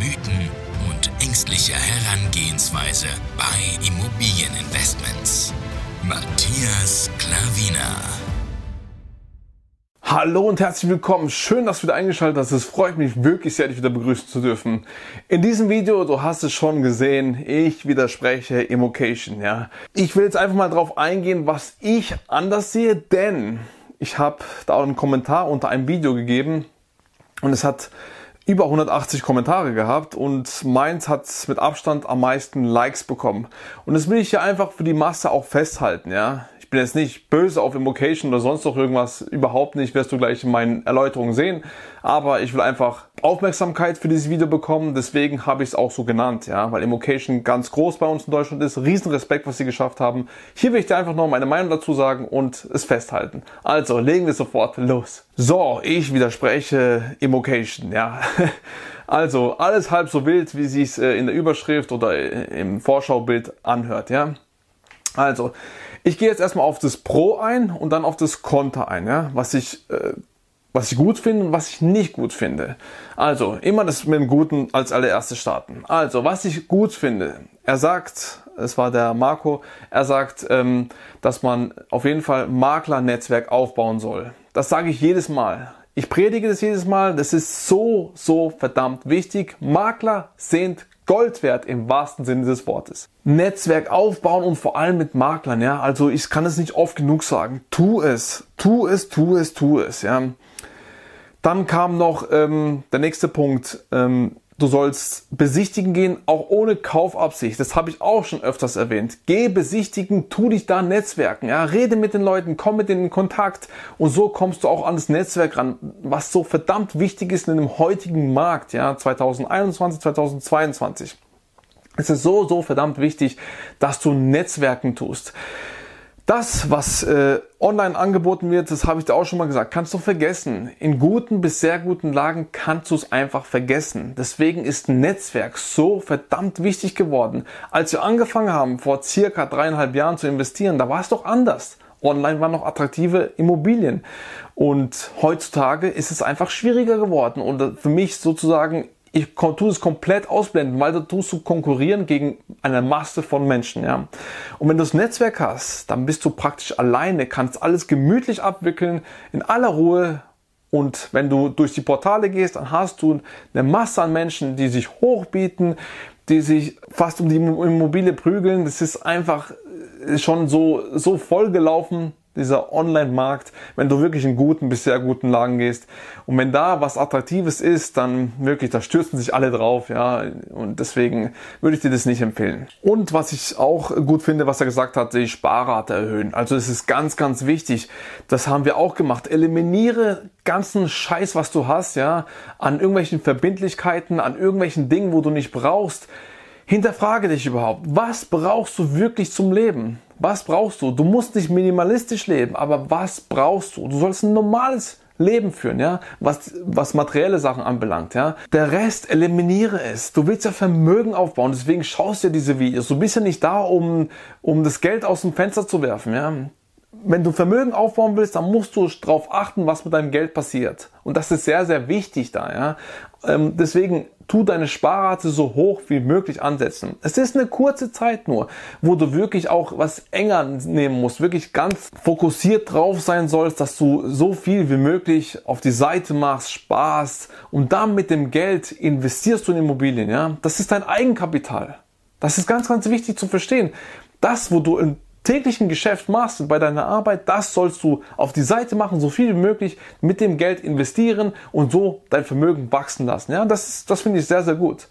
Mythen und ängstliche Herangehensweise bei Immobilieninvestments. Matthias Klavina. Hallo und herzlich willkommen. Schön, dass du wieder eingeschaltet hast. Es freut mich wirklich sehr, dich wieder begrüßen zu dürfen. In diesem Video, du hast es schon gesehen, ich widerspreche Immocation. Ja, ich will jetzt einfach mal drauf eingehen, was ich anders sehe, denn ich habe da einen Kommentar unter einem Video gegeben und es hat über 180 Kommentare gehabt und meins hat mit Abstand am meisten Likes bekommen. Und das will ich hier einfach für die Masse auch festhalten, ja ich bin jetzt nicht böse auf Invocation oder sonst noch irgendwas, überhaupt nicht, wirst du gleich in meinen Erläuterungen sehen. Aber ich will einfach Aufmerksamkeit für dieses Video bekommen, deswegen habe ich es auch so genannt, ja, weil Invocation ganz groß bei uns in Deutschland ist. Riesenrespekt, was sie geschafft haben. Hier will ich dir einfach noch meine Meinung dazu sagen und es festhalten. Also, legen wir sofort los. So, ich widerspreche Invocation, ja. Also, alles halb so wild, wie sie es äh, in der Überschrift oder äh, im Vorschaubild anhört, ja. Also, ich gehe jetzt erstmal auf das Pro ein und dann auf das Konter ein, ja, was ich, äh, was ich gut finde und was ich nicht gut finde. Also, immer das mit dem Guten als allererstes starten. Also, was ich gut finde, er sagt, es war der Marco, er sagt, ähm, dass man auf jeden Fall Maklernetzwerk aufbauen soll. Das sage ich jedes Mal. Ich predige das jedes Mal. Das ist so, so verdammt wichtig. Makler sind Gold wert im wahrsten Sinne des Wortes. Netzwerk aufbauen und vor allem mit Maklern, ja. Also ich kann es nicht oft genug sagen. Tu es, tu es, tu es, tu es, ja. Dann kam noch ähm, der nächste Punkt. Ähm, Du sollst besichtigen gehen, auch ohne Kaufabsicht. Das habe ich auch schon öfters erwähnt. Geh besichtigen, tu dich da netzwerken. Ja, rede mit den Leuten, komm mit denen in Kontakt. Und so kommst du auch an das Netzwerk ran, was so verdammt wichtig ist in dem heutigen Markt, ja, 2021, 2022. Es ist so, so verdammt wichtig, dass du Netzwerken tust. Das, was äh, online angeboten wird, das habe ich dir auch schon mal gesagt, kannst du vergessen. In guten bis sehr guten Lagen kannst du es einfach vergessen. Deswegen ist Netzwerk so verdammt wichtig geworden. Als wir angefangen haben, vor circa dreieinhalb Jahren zu investieren, da war es doch anders. Online waren noch attraktive Immobilien. Und heutzutage ist es einfach schwieriger geworden. Und für mich sozusagen ich tue es komplett ausblenden, weil da tust du konkurrieren gegen eine Masse von Menschen, ja. Und wenn du das Netzwerk hast, dann bist du praktisch alleine, kannst alles gemütlich abwickeln, in aller Ruhe. Und wenn du durch die Portale gehst, dann hast du eine Masse an Menschen, die sich hochbieten, die sich fast um die Immobilie prügeln. Das ist einfach schon so, so voll gelaufen, dieser Online-Markt, wenn du wirklich in guten bis sehr guten Lagen gehst. Und wenn da was Attraktives ist, dann wirklich, da stürzen sich alle drauf, ja. Und deswegen würde ich dir das nicht empfehlen. Und was ich auch gut finde, was er gesagt hat, die Sparrate erhöhen. Also es ist ganz, ganz wichtig. Das haben wir auch gemacht. Eliminiere ganzen Scheiß, was du hast, ja, an irgendwelchen Verbindlichkeiten, an irgendwelchen Dingen, wo du nicht brauchst. Hinterfrage dich überhaupt, was brauchst du wirklich zum Leben? Was brauchst du? Du musst nicht minimalistisch leben, aber was brauchst du? Du sollst ein normales Leben führen, ja, was, was materielle Sachen anbelangt, ja. Der Rest eliminiere es. Du willst ja Vermögen aufbauen, deswegen schaust du dir diese Videos. Du bist ja nicht da, um, um das Geld aus dem Fenster zu werfen, ja wenn du Vermögen aufbauen willst, dann musst du darauf achten, was mit deinem Geld passiert. Und das ist sehr, sehr wichtig da. Ja? Ähm, deswegen tu deine Sparrate so hoch wie möglich ansetzen. Es ist eine kurze Zeit nur, wo du wirklich auch was enger nehmen musst, wirklich ganz fokussiert drauf sein sollst, dass du so viel wie möglich auf die Seite machst, sparst und dann mit dem Geld investierst du in Immobilien. Ja? Das ist dein Eigenkapital. Das ist ganz, ganz wichtig zu verstehen. Das, wo du in täglichen Geschäft machst bei deiner Arbeit, das sollst du auf die Seite machen, so viel wie möglich mit dem Geld investieren und so dein Vermögen wachsen lassen. Ja, das, das finde ich sehr, sehr gut.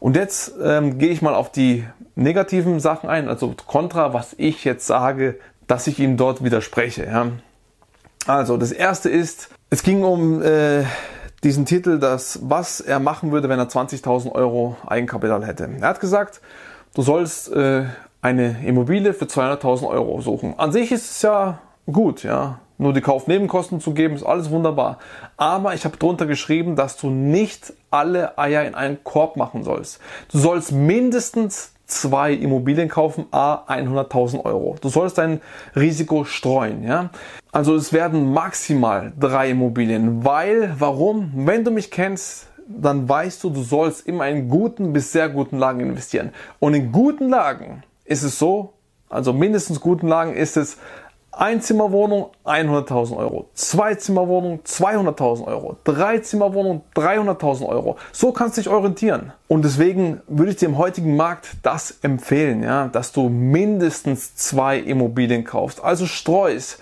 Und jetzt ähm, gehe ich mal auf die negativen Sachen ein, also kontra, was ich jetzt sage, dass ich ihm dort widerspreche. Ja. Also das erste ist, es ging um äh, diesen Titel, das, was er machen würde, wenn er 20.000 Euro Eigenkapital hätte. Er hat gesagt, du sollst äh, eine Immobilie für 200.000 Euro suchen. An sich ist es ja gut, ja. Nur die Kaufnebenkosten zu geben, ist alles wunderbar. Aber ich habe drunter geschrieben, dass du nicht alle Eier in einen Korb machen sollst. Du sollst mindestens zwei Immobilien kaufen, a 100.000 Euro. Du sollst dein Risiko streuen, ja. Also es werden maximal drei Immobilien, weil, warum? Wenn du mich kennst, dann weißt du, du sollst immer in guten bis sehr guten Lagen investieren. Und in guten Lagen ist es so, also mindestens guten Lagen ist es Einzimmerwohnung 100.000 Euro, Zweizimmerwohnung 200.000 Euro, Dreizimmerwohnung 300.000 Euro. So kannst du dich orientieren. Und deswegen würde ich dir im heutigen Markt das empfehlen, ja, dass du mindestens zwei Immobilien kaufst. Also streust.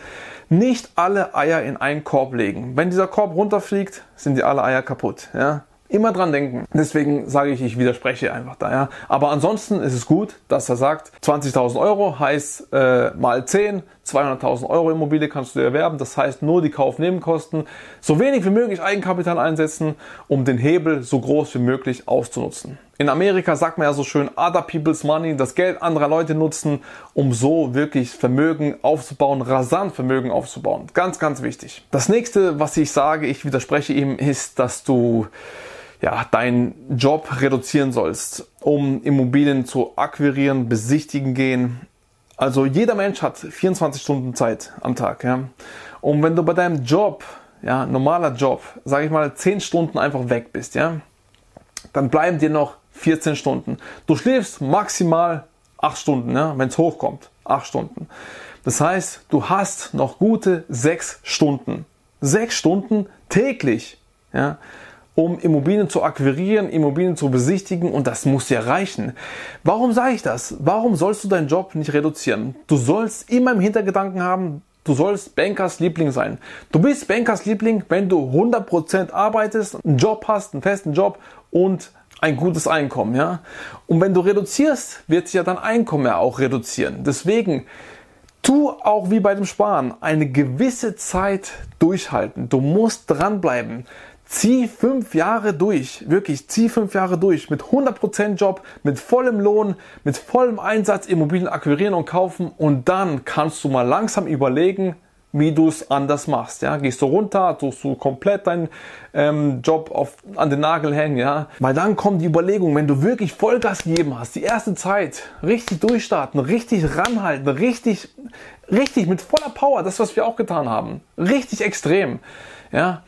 Nicht alle Eier in einen Korb legen. Wenn dieser Korb runterfliegt, sind die alle Eier kaputt. Ja? Immer dran denken. Deswegen sage ich, ich widerspreche einfach da. Ja. Aber ansonsten ist es gut, dass er sagt, 20.000 Euro heißt äh, mal 10, 200.000 Euro Immobilie kannst du erwerben. Das heißt nur die Kaufnebenkosten, so wenig wie möglich Eigenkapital einsetzen, um den Hebel so groß wie möglich auszunutzen. In Amerika sagt man ja so schön, other people's money, das Geld anderer Leute nutzen, um so wirklich Vermögen aufzubauen, rasant Vermögen aufzubauen. Ganz, ganz wichtig. Das nächste, was ich sage, ich widerspreche ihm, ist, dass du ja, deinen Job reduzieren sollst, um Immobilien zu akquirieren, besichtigen gehen. Also jeder Mensch hat 24 Stunden Zeit am Tag. Ja? Und wenn du bei deinem Job, ja, normaler Job, sage ich mal, 10 Stunden einfach weg bist, ja, dann bleiben dir noch 14 Stunden. Du schläfst maximal 8 Stunden, ja, wenn es hochkommt. 8 Stunden. Das heißt, du hast noch gute 6 Stunden. 6 Stunden täglich. Ja um Immobilien zu akquirieren, Immobilien zu besichtigen und das muss ja reichen. Warum sage ich das? Warum sollst du deinen Job nicht reduzieren? Du sollst immer im Hintergedanken haben, du sollst Bankers Liebling sein. Du bist Bankers Liebling, wenn du 100% arbeitest, einen Job hast, einen festen Job und ein gutes Einkommen, ja? Und wenn du reduzierst, wird sich ja dein Einkommen ja auch reduzieren. Deswegen Tu auch wie bei dem Sparen eine gewisse Zeit durchhalten. Du musst dranbleiben. Zieh fünf Jahre durch, wirklich, zieh fünf Jahre durch mit 100% Job, mit vollem Lohn, mit vollem Einsatz Immobilien akquirieren und kaufen und dann kannst du mal langsam überlegen, wie du es anders machst. Ja? Gehst du runter, tust du komplett deinen ähm, Job auf, an den Nagel hängen, ja. Weil dann kommt die Überlegung, wenn du wirklich Vollgas gegeben hast, die erste Zeit, richtig durchstarten, richtig ranhalten, richtig, richtig mit voller Power, das, was wir auch getan haben. Richtig extrem. Ja,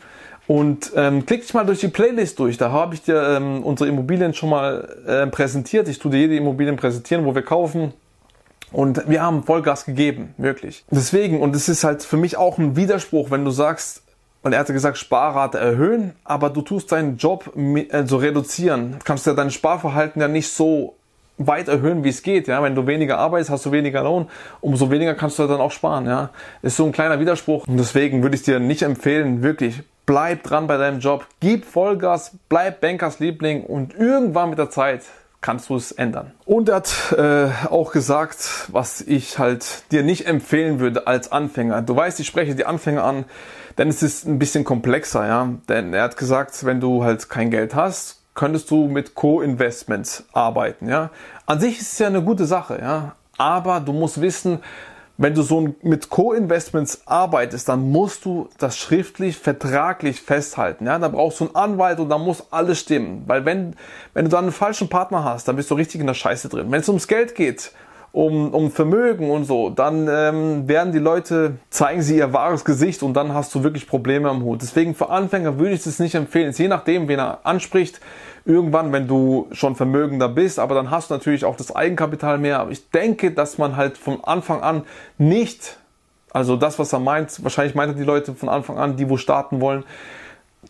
und ähm, klick dich mal durch die Playlist durch. Da habe ich dir ähm, unsere Immobilien schon mal äh, präsentiert. Ich tue dir jede Immobilien präsentieren, wo wir kaufen. Und wir haben Vollgas gegeben, wirklich. Deswegen, und es ist halt für mich auch ein Widerspruch, wenn du sagst, und er hatte gesagt, Sparrate erhöhen, aber du tust deinen Job also reduzieren. Du kannst ja dein Sparverhalten ja nicht so weit erhöhen, wie es geht. Ja, wenn du weniger arbeitest, hast du weniger Lohn, umso weniger kannst du dann auch sparen. Ja, ist so ein kleiner Widerspruch. Und deswegen würde ich dir nicht empfehlen, wirklich bleib dran bei deinem Job, gib Vollgas, bleib Bankers Liebling und irgendwann mit der Zeit kannst du es ändern. Und er hat äh, auch gesagt, was ich halt dir nicht empfehlen würde als Anfänger. Du weißt, ich spreche die Anfänger an, denn es ist ein bisschen komplexer, ja. Denn er hat gesagt, wenn du halt kein Geld hast, könntest du mit Co-Investments arbeiten, ja. An sich ist es ja eine gute Sache, ja. Aber du musst wissen, wenn du so mit Co-Investments arbeitest, dann musst du das schriftlich, vertraglich festhalten. Ja, da brauchst du einen Anwalt und da muss alles stimmen. Weil wenn, wenn du dann einen falschen Partner hast, dann bist du richtig in der Scheiße drin. Wenn es ums Geld geht, um, um Vermögen und so, dann ähm, werden die Leute, zeigen sie ihr wahres Gesicht und dann hast du wirklich Probleme am Hut. Deswegen für Anfänger würde ich es nicht empfehlen. Je nachdem, wen er anspricht, irgendwann, wenn du schon vermögender bist, aber dann hast du natürlich auch das Eigenkapital mehr. Aber ich denke, dass man halt von Anfang an nicht, also das, was er meint, wahrscheinlich meint er die Leute von Anfang an, die wo starten wollen,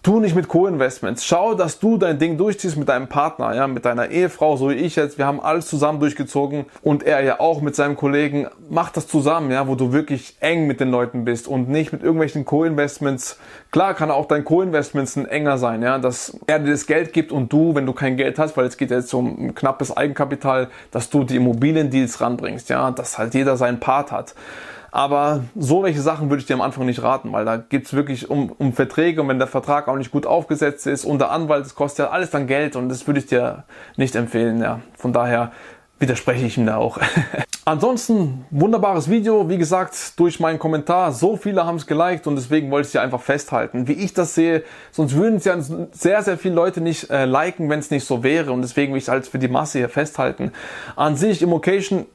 Tu nicht mit Co-Investments. Schau, dass du dein Ding durchziehst mit deinem Partner, ja, mit deiner Ehefrau, so wie ich jetzt. Wir haben alles zusammen durchgezogen und er ja auch mit seinem Kollegen. Mach das zusammen, ja, wo du wirklich eng mit den Leuten bist und nicht mit irgendwelchen Co-Investments. Klar kann auch dein Co-Investments ein enger sein, ja, dass er dir das Geld gibt und du, wenn du kein Geld hast, weil es geht jetzt um knappes Eigenkapital, dass du die Immobiliendeals ranbringst, ja, dass halt jeder seinen Part hat. Aber so welche Sachen würde ich dir am Anfang nicht raten, weil da geht's wirklich um, um Verträge und wenn der Vertrag auch nicht gut aufgesetzt ist und der Anwalt, das kostet ja alles dann Geld und das würde ich dir nicht empfehlen. Ja. Von daher widerspreche ich ihm da auch. Ansonsten wunderbares Video, wie gesagt, durch meinen Kommentar. So viele haben es geliked und deswegen wollte ich es einfach festhalten. Wie ich das sehe, sonst würden es ja sehr, sehr viele Leute nicht äh, liken, wenn es nicht so wäre und deswegen will ich es halt für die Masse hier festhalten. An sich, Immocation,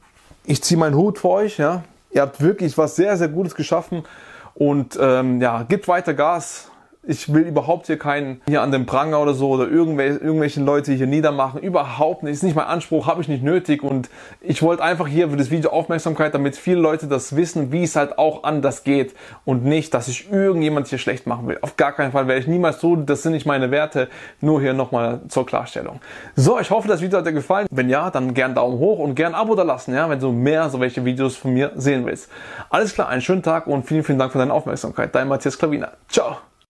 ich ziehe meinen Hut für euch, ja. Ihr habt wirklich was sehr, sehr Gutes geschaffen und ähm, ja, gibt weiter Gas ich will überhaupt hier keinen hier an dem Pranger oder so oder irgendwelche, irgendwelche Leute hier niedermachen. Überhaupt nicht. Ist nicht mein Anspruch, habe ich nicht nötig. Und ich wollte einfach hier für das Video Aufmerksamkeit, damit viele Leute das wissen, wie es halt auch anders geht. Und nicht, dass ich irgendjemand hier schlecht machen will. Auf gar keinen Fall werde ich niemals so. Das sind nicht meine Werte. Nur hier nochmal zur Klarstellung. So, ich hoffe, das Video hat dir gefallen. Wenn ja, dann gern Daumen hoch und gern Abo da lassen, ja, wenn du mehr so welche Videos von mir sehen willst. Alles klar, einen schönen Tag und vielen, vielen Dank für deine Aufmerksamkeit. Dein Matthias Klaviner. Ciao.